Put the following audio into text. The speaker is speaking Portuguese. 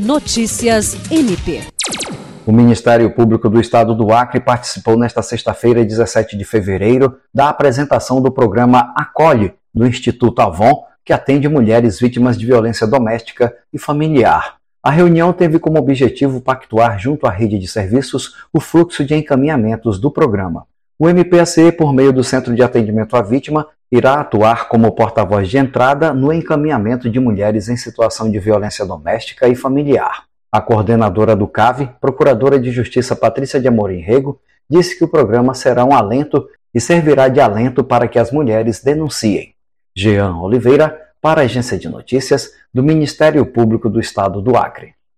Notícias MP. O Ministério Público do Estado do Acre participou nesta sexta-feira, 17 de fevereiro, da apresentação do programa Acolhe do Instituto Avon, que atende mulheres vítimas de violência doméstica e familiar. A reunião teve como objetivo pactuar junto à rede de serviços o fluxo de encaminhamentos do programa. O MPACE, por meio do Centro de Atendimento à Vítima, irá atuar como porta-voz de entrada no encaminhamento de mulheres em situação de violência doméstica e familiar. A coordenadora do CAV, Procuradora de Justiça Patrícia de Amorim Rego, disse que o programa será um alento e servirá de alento para que as mulheres denunciem. Jean Oliveira, para a Agência de Notícias do Ministério Público do Estado do Acre.